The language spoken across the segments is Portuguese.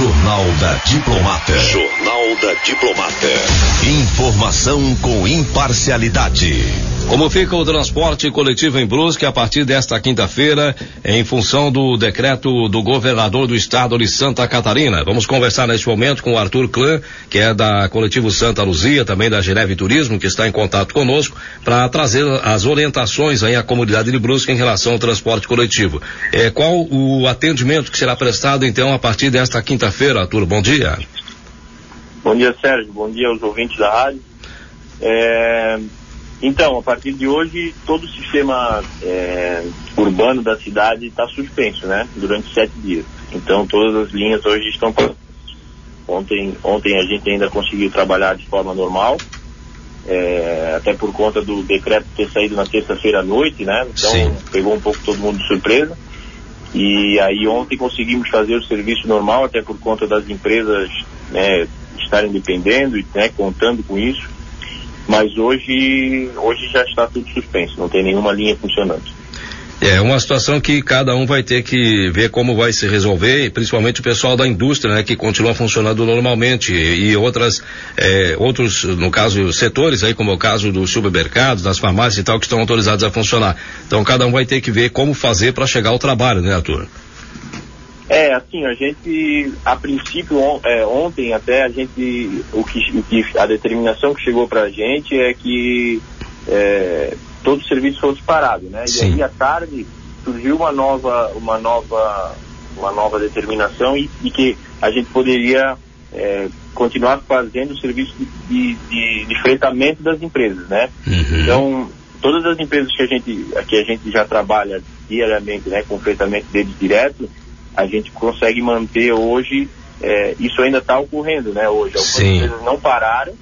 Jornal da Diplomata. Jornal da Diplomata. Informação com imparcialidade. Como fica o transporte coletivo em Brusque a partir desta quinta-feira, em função do decreto do governador do estado de Santa Catarina? Vamos conversar neste momento com o Arthur Clã, que é da Coletivo Santa Luzia, também da Geneve Turismo, que está em contato conosco, para trazer as orientações aí à comunidade de Brusque em relação ao transporte coletivo. É, qual o atendimento que será prestado então a partir desta quinta-feira, Arthur? Bom dia. Bom dia, Sérgio. Bom dia aos ouvintes da rádio. É, então, a partir de hoje, todo o sistema é, urbano da cidade está suspenso, né? Durante sete dias. Então, todas as linhas hoje estão. Ontem, ontem a gente ainda conseguiu trabalhar de forma normal, é, até por conta do decreto ter saído na terça-feira à noite, né? Então, Sim. pegou um pouco todo mundo de surpresa. E aí ontem conseguimos fazer o serviço normal, até por conta das empresas né, estarem dependendo e né, contando com isso. Mas hoje, hoje já está tudo suspenso, não tem nenhuma linha funcionando. É uma situação que cada um vai ter que ver como vai se resolver, principalmente o pessoal da indústria, né, que continua funcionando normalmente e, e outras, é, outros, no caso, setores aí, como é o caso dos supermercados, das farmácias e tal, que estão autorizados a funcionar. Então cada um vai ter que ver como fazer para chegar ao trabalho, né, Arthur? É, assim, a gente, a princípio, on- é, ontem até, a gente, o que, o que, a determinação que chegou pra gente é que é, todo o serviço fosse parado, né? Sim. E aí à tarde surgiu uma nova, uma nova, uma nova determinação e, e que a gente poderia é, continuar fazendo o serviço de, de, de fretamento das empresas, né? Uhum. Então, todas as empresas que a gente, que a gente já trabalha diariamente, né, com fretamento deles direto, a gente consegue manter hoje, eh, isso ainda está ocorrendo, né, hoje. Algumas Sim. empresas não pararam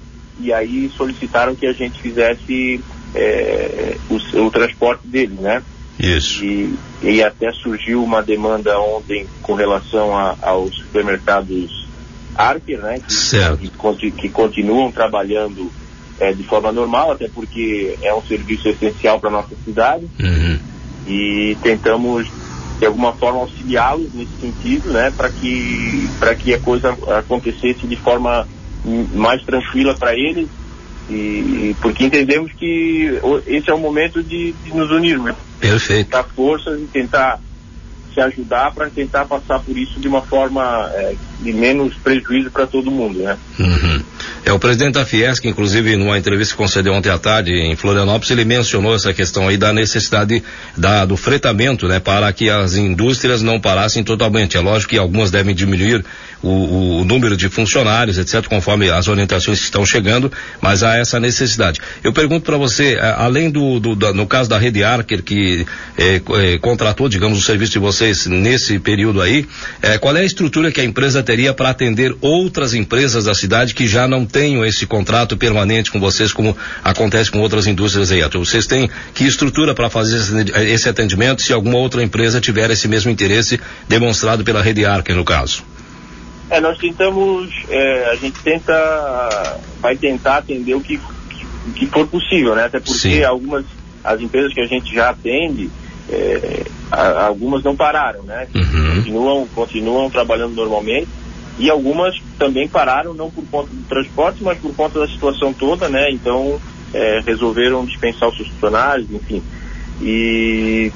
e aí solicitaram que a gente fizesse eh, o, o transporte deles, né? Isso. E, e até surgiu uma demanda ontem com relação a- aos supermercados Archer, né? Que, Certo. que, que continuam trabalhando eh, de forma normal, até porque é um serviço essencial para nossa cidade Uhum. e tentamos de alguma forma auxiliá-los nesse sentido, né, para que para que a coisa acontecesse de forma mais tranquila para eles e porque entendemos que esse é o momento de, de nos unirmos, Perfeito. dar forças e tentar se ajudar para tentar passar por isso de uma forma eh, de menos prejuízo para todo mundo, né? Uhum. É o presidente da Fiesc, inclusive, numa entrevista que concedeu ontem à tarde em Florianópolis, ele mencionou essa questão aí da necessidade da, do fretamento, né, para que as indústrias não parassem totalmente. É lógico que algumas devem diminuir o, o- número de funcionários, etc., conforme as orientações que estão chegando, mas há essa necessidade. Eu pergunto para você, a- além do, do- da- no caso da Rede Archer, que co- eh, contratou, digamos, o serviço de vocês nesse período aí, qual é a estrutura que a empresa teria para atender outras empresas da cidade que já não tenham esse contrato permanente com vocês, como acontece com outras indústrias aí? Vocês têm que estrutura para fazer esse atendimento se alguma outra empresa tiver esse mesmo interesse demonstrado pela Rede Archer, no caso? É, nós tentamos, é, a gente tenta, vai tentar atender o que, o que for possível, né? Até porque Sim. algumas, as empresas que a gente já atende, é, a- algumas não pararam, né? Uhum. Continuam, continuam trabalhando normalmente e algumas também pararam, não por conta do transporte, mas por conta da situação toda, né? Então, é, resolveram dispensar os funcionários, enfim. E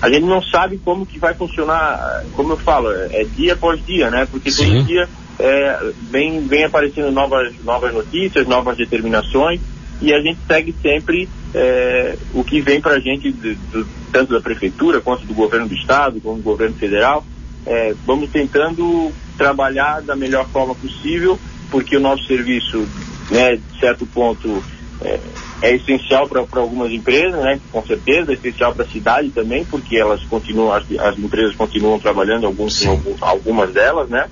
a gente não sabe como que vai funcionar, como eu falo, é dia após dia, né? Porque Sim. todo dia é, vem, vem aparecendo novas, novas notícias, novas determinações e a gente segue sempre é, o que vem para a gente, tanto da prefeitura quanto do governo do estado, como do governo federal. É, vamos tentando trabalhar da melhor forma possível, porque o nosso serviço, né, de certo ponto, é, é essencial para algumas empresas, né? Com certeza, é essencial para a cidade também, porque elas continuam, as, as empresas continuam trabalhando, alguns, algumas delas, né?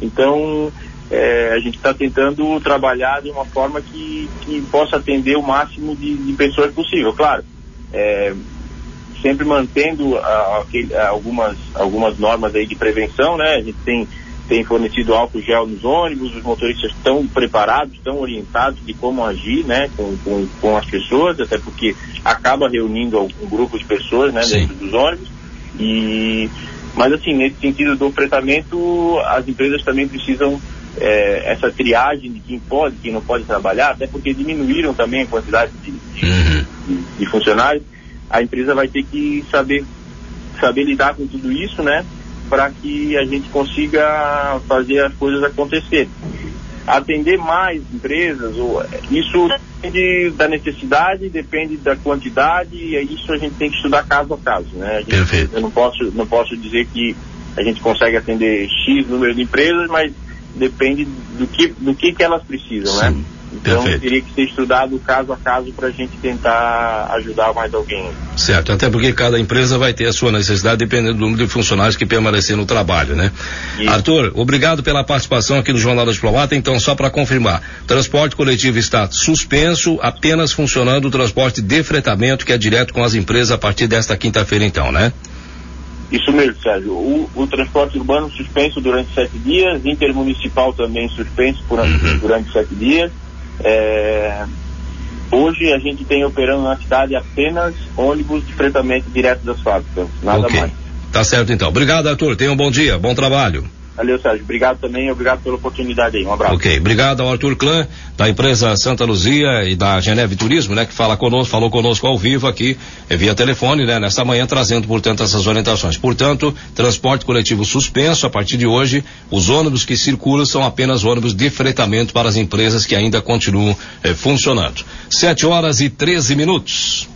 Então, é, a gente está tentando trabalhar de uma forma que, que possa atender o máximo de, de pessoas possível. Claro, é, sempre mantendo algumas, algumas normas aí de prevenção, né? A gente tem, tem fornecido álcool gel nos ônibus, os motoristas estão preparados, estão orientados de como agir, né? Com, com, com as pessoas, até porque acaba reunindo algum grupo de pessoas, né? Sim. Dentro dos ônibus e Mas assim, nesse sentido do fretamento, as empresas também precisam é, essa triagem de quem pode, quem não pode trabalhar, até porque diminuíram também a quantidade de, de, uhum. de, de funcionários. A empresa vai ter que saber saber lidar com tudo isso, né? Para que a gente consiga fazer as coisas acontecer. Atender mais empresas, isso depende da necessidade, depende da quantidade, e isso a gente tem que estudar caso a caso, né? Gente, Perfeito. Eu não posso, não posso dizer que a gente consegue atender X número de empresas, mas depende do que, do que, que elas precisam, né? Sim. né? Então Perfeito. teria que ser estudado caso a caso para a gente tentar ajudar mais alguém. Certo, até porque cada empresa vai ter a sua necessidade dependendo do número de funcionários que permanecer no trabalho, né? Isso. Arthur, obrigado pela participação aqui no Jornal da Diplomata. Então, só para confirmar, transporte coletivo está suspenso, apenas funcionando o transporte de fretamento que é direto com as empresas a partir desta quinta-feira, então, né? Isso mesmo, Sérgio. O, o, transporte urbano suspenso durante sete dias, intermunicipal também suspenso por, uhum. durante sete dias. É, hoje a gente tem operando na cidade apenas ônibus de fretamento direto das fábricas, nada okay. mais. Tá certo então. Obrigado, Arthur. Tenha um bom dia, bom trabalho. Valeu, Sérgio. Obrigado também, obrigado pela oportunidade aí. Um abraço. Ok, obrigado ao Arthur Clã, da empresa Santa Luzia e da Geneve Turismo, né, que fala conosco, falou conosco ao vivo aqui, eh, via telefone, né, nesta manhã, trazendo, portanto, essas orientações. Portanto, transporte coletivo suspenso a partir de hoje. Os ônibus que circulam são apenas ônibus de fretamento para as empresas que ainda continuam eh, funcionando. Sete horas e 13 minutos.